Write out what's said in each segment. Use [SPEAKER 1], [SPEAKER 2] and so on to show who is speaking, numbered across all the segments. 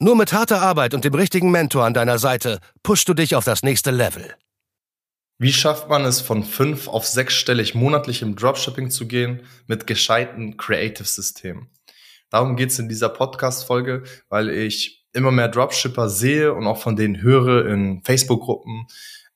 [SPEAKER 1] Nur mit harter Arbeit und dem richtigen Mentor an deiner Seite pushst du dich auf das nächste Level.
[SPEAKER 2] Wie schafft man es, von fünf auf sechsstellig monatlich im Dropshipping zu gehen mit gescheiten Creative-Systemen? Darum geht es in dieser Podcast-Folge, weil ich immer mehr Dropshipper sehe und auch von denen höre in Facebook-Gruppen,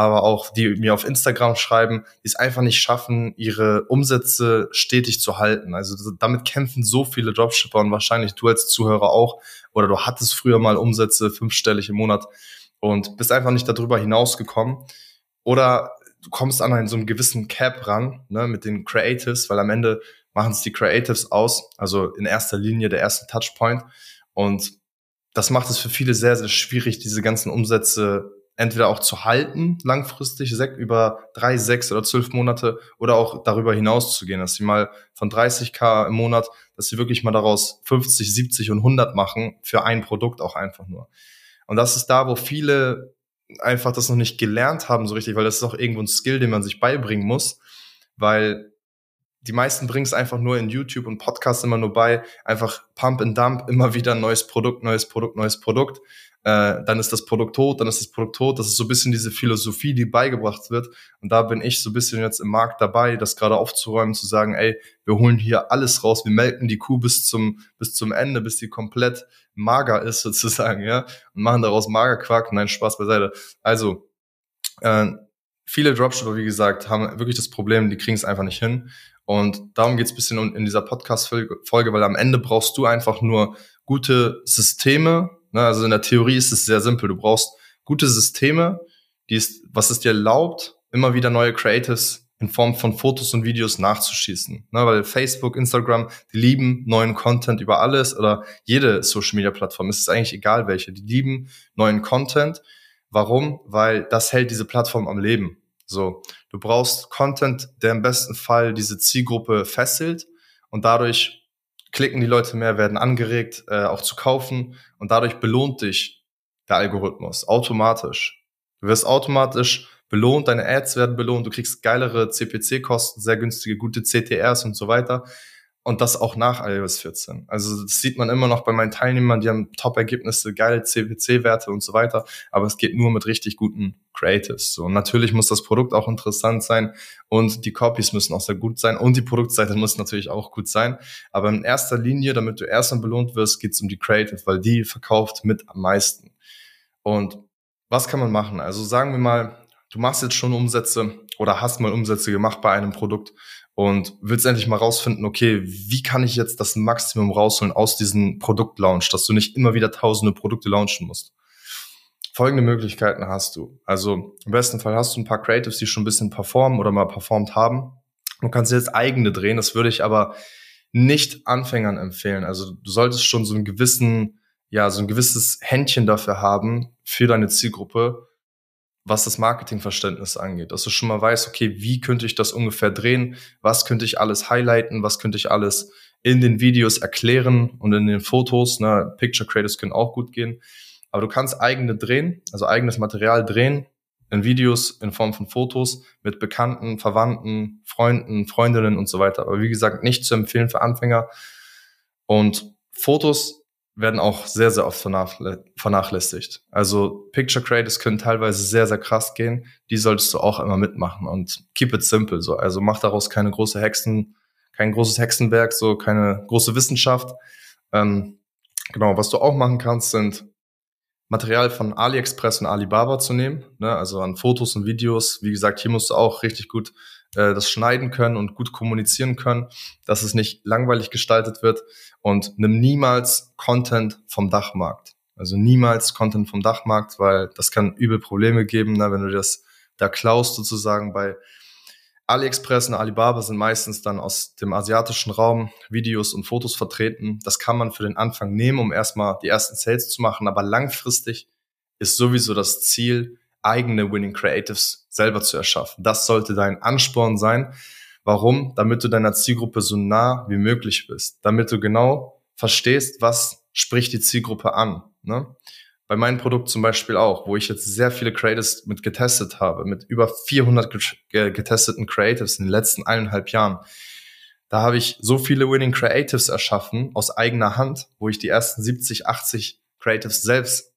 [SPEAKER 2] aber auch die mir auf Instagram schreiben, die es einfach nicht schaffen, ihre Umsätze stetig zu halten. Also damit kämpfen so viele Dropshipper und wahrscheinlich du als Zuhörer auch, oder du hattest früher mal Umsätze fünfstellig im Monat und bist einfach nicht darüber hinausgekommen. Oder du kommst an einen so einem gewissen Cap ran, ne, mit den Creatives, weil am Ende machen es die Creatives aus, also in erster Linie der erste Touchpoint. Und das macht es für viele sehr, sehr schwierig, diese ganzen Umsätze entweder auch zu halten, langfristig, über drei, sechs oder zwölf Monate oder auch darüber hinaus zu gehen, dass sie mal von 30k im Monat, dass sie wirklich mal daraus 50, 70 und 100 machen für ein Produkt auch einfach nur. Und das ist da, wo viele einfach das noch nicht gelernt haben so richtig, weil das ist auch irgendwo ein Skill, den man sich beibringen muss, weil die meisten bringen es einfach nur in YouTube und Podcasts immer nur bei, einfach Pump and Dump, immer wieder neues Produkt, neues Produkt, neues Produkt äh, dann ist das Produkt tot, dann ist das Produkt tot. Das ist so ein bisschen diese Philosophie, die beigebracht wird. Und da bin ich so ein bisschen jetzt im Markt dabei, das gerade aufzuräumen, zu sagen, ey, wir holen hier alles raus, wir melken die Kuh bis zum, bis zum Ende, bis die komplett mager ist sozusagen, ja, und machen daraus Magerquark. Nein, Spaß beiseite. Also, äh, viele Dropshipper, wie gesagt, haben wirklich das Problem, die kriegen es einfach nicht hin. Und darum geht's bisschen in dieser Podcast-Folge, weil am Ende brauchst du einfach nur gute Systeme, Ne? Also in der Theorie ist es sehr simpel. Du brauchst gute Systeme, die ist, was es dir erlaubt, immer wieder neue Creatives in Form von Fotos und Videos nachzuschießen. Ne? Weil Facebook, Instagram, die lieben neuen Content über alles oder jede Social Media Plattform. Es ist eigentlich egal welche. Die lieben neuen Content. Warum? Weil das hält diese Plattform am Leben. So, du brauchst Content, der im besten Fall diese Zielgruppe fesselt und dadurch klicken die Leute mehr, werden angeregt, äh, auch zu kaufen und dadurch belohnt dich der Algorithmus automatisch. Du wirst automatisch belohnt, deine Ads werden belohnt, du kriegst geilere CPC-Kosten, sehr günstige, gute CTRs und so weiter. Und das auch nach iOS 14. Also das sieht man immer noch bei meinen Teilnehmern, die haben Top-Ergebnisse, geile CPC-Werte und so weiter. Aber es geht nur mit richtig guten Creatives. So, und natürlich muss das Produkt auch interessant sein und die Copies müssen auch sehr gut sein und die Produktseite muss natürlich auch gut sein. Aber in erster Linie, damit du erstmal belohnt wirst, geht es um die Creative, weil die verkauft mit am meisten. Und was kann man machen? Also sagen wir mal, du machst jetzt schon Umsätze oder hast mal Umsätze gemacht bei einem Produkt und willst endlich mal rausfinden, okay, wie kann ich jetzt das Maximum rausholen aus diesem Produktlaunch, dass du nicht immer wieder tausende Produkte launchen musst. Folgende Möglichkeiten hast du. Also im besten Fall hast du ein paar Creatives, die schon ein bisschen performen oder mal performt haben. Du kannst jetzt eigene drehen, das würde ich aber nicht Anfängern empfehlen. Also du solltest schon so einen gewissen, ja, so ein gewisses Händchen dafür haben für deine Zielgruppe, was das Marketingverständnis angeht. Dass du schon mal weißt, okay, wie könnte ich das ungefähr drehen? Was könnte ich alles highlighten? Was könnte ich alles in den Videos erklären und in den Fotos? Ne? Picture Creators können auch gut gehen. Aber du kannst eigene drehen, also eigenes Material drehen in Videos in Form von Fotos mit Bekannten, Verwandten, Freunden, Freundinnen und so weiter. Aber wie gesagt, nicht zu empfehlen für Anfänger. Und Fotos werden auch sehr, sehr oft vernachlässigt. Also Picture Creators können teilweise sehr, sehr krass gehen. Die solltest du auch immer mitmachen und keep it simple. So. Also mach daraus keine große Hexen, kein großes Hexenwerk, so keine große Wissenschaft. Ähm, genau, was du auch machen kannst, sind Material von AliExpress und Alibaba zu nehmen, ne? also an Fotos und Videos. Wie gesagt, hier musst du auch richtig gut äh, das schneiden können und gut kommunizieren können, dass es nicht langweilig gestaltet wird und nimm niemals Content vom Dachmarkt. Also niemals Content vom Dachmarkt, weil das kann übel Probleme geben, ne, wenn du das da klaust sozusagen bei AliExpress und Alibaba sind meistens dann aus dem asiatischen Raum Videos und Fotos vertreten. Das kann man für den Anfang nehmen, um erstmal die ersten Sales zu machen, aber langfristig ist sowieso das Ziel, eigene Winning Creatives selber zu erschaffen. Das sollte dein Ansporn sein. Warum? Damit du deiner Zielgruppe so nah wie möglich bist. Damit du genau verstehst, was spricht die Zielgruppe an. Ne? Bei meinem Produkt zum Beispiel auch, wo ich jetzt sehr viele Creatives mit getestet habe, mit über 400 getesteten Creatives in den letzten eineinhalb Jahren. Da habe ich so viele Winning Creatives erschaffen aus eigener Hand, wo ich die ersten 70, 80 Creatives selbst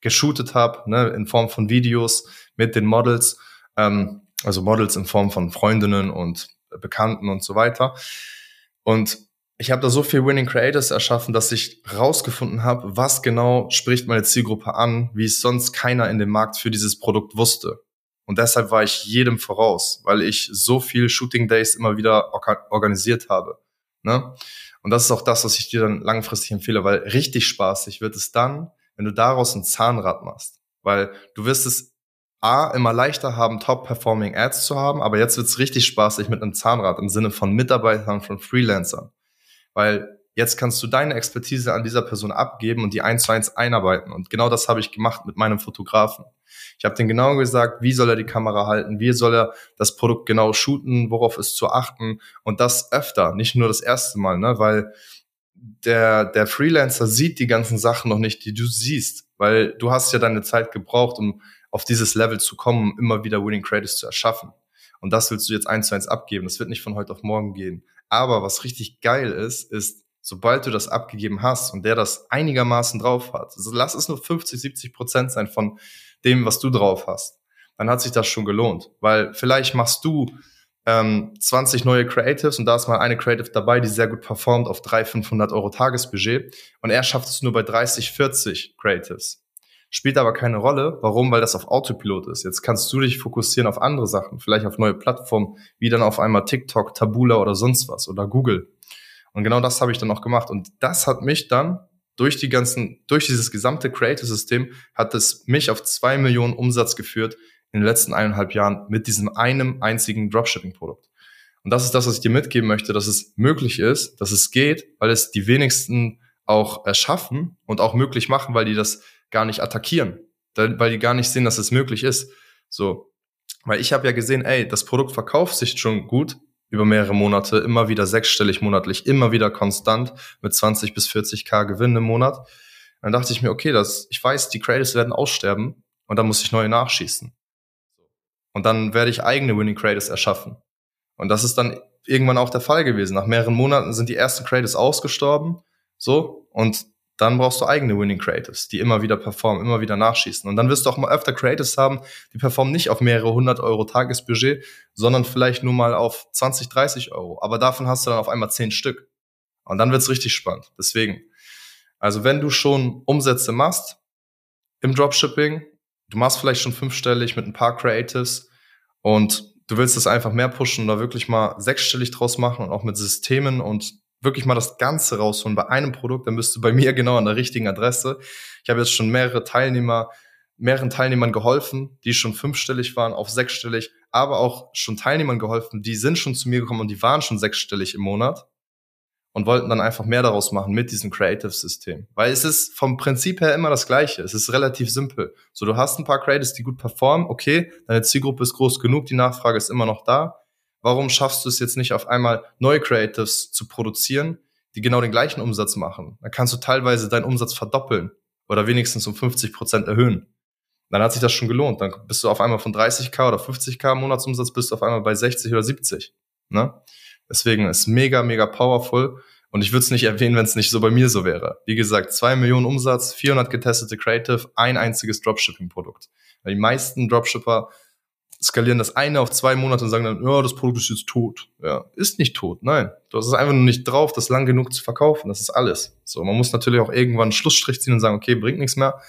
[SPEAKER 2] geshootet habe, ne, in Form von Videos mit den Models, ähm, also Models in Form von Freundinnen und Bekannten und so weiter. Und ich habe da so viel Winning Creators erschaffen, dass ich rausgefunden habe, was genau spricht meine Zielgruppe an, wie es sonst keiner in dem Markt für dieses Produkt wusste. Und deshalb war ich jedem voraus, weil ich so viel Shooting Days immer wieder organisiert habe. Ne? Und das ist auch das, was ich dir dann langfristig empfehle, weil richtig spaßig wird es dann, wenn du daraus ein Zahnrad machst. Weil du wirst es A, immer leichter haben, Top-Performing Ads zu haben, aber jetzt wird es richtig spaßig mit einem Zahnrad im Sinne von Mitarbeitern, von Freelancern. Weil jetzt kannst du deine Expertise an dieser Person abgeben und die eins zu eins einarbeiten. Und genau das habe ich gemacht mit meinem Fotografen. Ich habe den genau gesagt, wie soll er die Kamera halten, wie soll er das Produkt genau shooten, worauf ist zu achten und das öfter, nicht nur das erste Mal, ne? weil der, der Freelancer sieht die ganzen Sachen noch nicht, die du siehst, weil du hast ja deine Zeit gebraucht, um auf dieses Level zu kommen, um immer wieder Winning Credits zu erschaffen. Und das willst du jetzt eins zu eins abgeben. Das wird nicht von heute auf morgen gehen. Aber was richtig geil ist, ist, sobald du das abgegeben hast und der das einigermaßen drauf hat, also lass es nur 50, 70 Prozent sein von dem, was du drauf hast, dann hat sich das schon gelohnt. Weil vielleicht machst du ähm, 20 neue Creatives und da ist mal eine Creative dabei, die sehr gut performt auf 300, 500 Euro Tagesbudget und er schafft es nur bei 30, 40 Creatives. Spielt aber keine Rolle. Warum? Weil das auf Autopilot ist. Jetzt kannst du dich fokussieren auf andere Sachen, vielleicht auf neue Plattformen, wie dann auf einmal TikTok, Tabula oder sonst was oder Google. Und genau das habe ich dann auch gemacht. Und das hat mich dann durch die ganzen, durch dieses gesamte Creative-System hat es mich auf zwei Millionen Umsatz geführt in den letzten eineinhalb Jahren mit diesem einem einzigen Dropshipping-Produkt. Und das ist das, was ich dir mitgeben möchte, dass es möglich ist, dass es geht, weil es die wenigsten auch erschaffen und auch möglich machen, weil die das gar nicht attackieren, weil die gar nicht sehen, dass es möglich ist. So, weil ich habe ja gesehen, ey, das Produkt verkauft sich schon gut über mehrere Monate, immer wieder sechsstellig monatlich, immer wieder konstant mit 20 bis 40k Gewinn im Monat. Dann dachte ich mir, okay, das, ich weiß, die Creators werden aussterben und dann muss ich neue nachschießen. Und dann werde ich eigene Winning Creators erschaffen. Und das ist dann irgendwann auch der Fall gewesen. Nach mehreren Monaten sind die ersten Creators ausgestorben. So. Und dann brauchst du eigene Winning Creatives, die immer wieder performen, immer wieder nachschießen. Und dann wirst du auch mal öfter Creatives haben, die performen nicht auf mehrere hundert Euro Tagesbudget, sondern vielleicht nur mal auf 20, 30 Euro. Aber davon hast du dann auf einmal zehn Stück. Und dann wird's richtig spannend. Deswegen, also wenn du schon Umsätze machst im Dropshipping, du machst vielleicht schon fünfstellig mit ein paar Creatives und du willst es einfach mehr pushen und da wirklich mal sechsstellig draus machen und auch mit Systemen und wirklich mal das Ganze rausholen bei einem Produkt, dann bist du bei mir genau an der richtigen Adresse. Ich habe jetzt schon mehrere Teilnehmer, mehreren Teilnehmern geholfen, die schon fünfstellig waren auf sechsstellig, aber auch schon Teilnehmern geholfen, die sind schon zu mir gekommen und die waren schon sechsstellig im Monat und wollten dann einfach mehr daraus machen mit diesem Creative-System. Weil es ist vom Prinzip her immer das Gleiche. Es ist relativ simpel. So, du hast ein paar Creatives, die gut performen, okay, deine Zielgruppe ist groß genug, die Nachfrage ist immer noch da. Warum schaffst du es jetzt nicht auf einmal neue Creatives zu produzieren, die genau den gleichen Umsatz machen? Dann kannst du teilweise deinen Umsatz verdoppeln oder wenigstens um 50 Prozent erhöhen. Dann hat sich das schon gelohnt. Dann bist du auf einmal von 30k oder 50k Monatsumsatz bist du auf einmal bei 60 oder 70. Ne? Deswegen ist mega, mega powerful. Und ich würde es nicht erwähnen, wenn es nicht so bei mir so wäre. Wie gesagt, zwei Millionen Umsatz, 400 getestete Creative, ein einziges Dropshipping-Produkt. Die meisten Dropshipper skalieren das eine auf zwei Monate und sagen dann, ja, das Produkt ist jetzt tot. Ja, ist nicht tot, nein. Du hast es einfach nur nicht drauf, das lang genug zu verkaufen. Das ist alles. So, man muss natürlich auch irgendwann einen Schlussstrich ziehen und sagen, okay, bringt nichts mehr.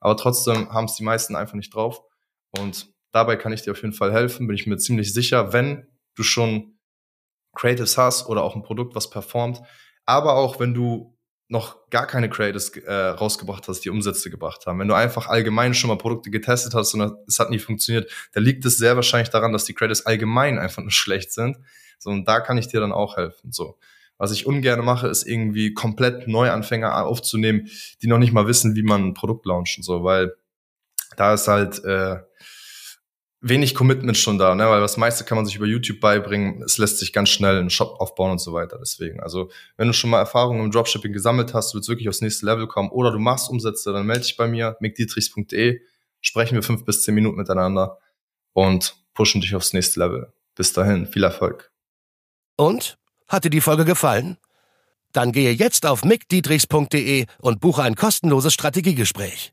[SPEAKER 2] Aber trotzdem haben es die meisten einfach nicht drauf. Und dabei kann ich dir auf jeden Fall helfen, bin ich mir ziemlich sicher, wenn du schon Creatives hast oder auch ein Produkt, was performt. Aber auch wenn du noch gar keine Creators äh, rausgebracht hast, die Umsätze gebracht haben. Wenn du einfach allgemein schon mal Produkte getestet hast und es hat nie funktioniert, da liegt es sehr wahrscheinlich daran, dass die Creators allgemein einfach nur schlecht sind. So, und da kann ich dir dann auch helfen. So. Was ich ungern mache, ist irgendwie komplett Neuanfänger aufzunehmen, die noch nicht mal wissen, wie man ein Produkt launchen soll, weil da ist halt äh, wenig Commitment schon da, ne? weil das meiste kann man sich über YouTube beibringen. Es lässt sich ganz schnell einen Shop aufbauen und so weiter. Deswegen, also wenn du schon mal Erfahrungen im Dropshipping gesammelt hast, du willst wirklich aufs nächste Level kommen oder du machst Umsätze, dann melde dich bei mir, mickdietrichs.de, sprechen wir fünf bis zehn Minuten miteinander und pushen dich aufs nächste Level. Bis dahin, viel Erfolg.
[SPEAKER 1] Und? Hat dir die Folge gefallen? Dann gehe jetzt auf mickdietrichs.de und buche ein kostenloses Strategiegespräch.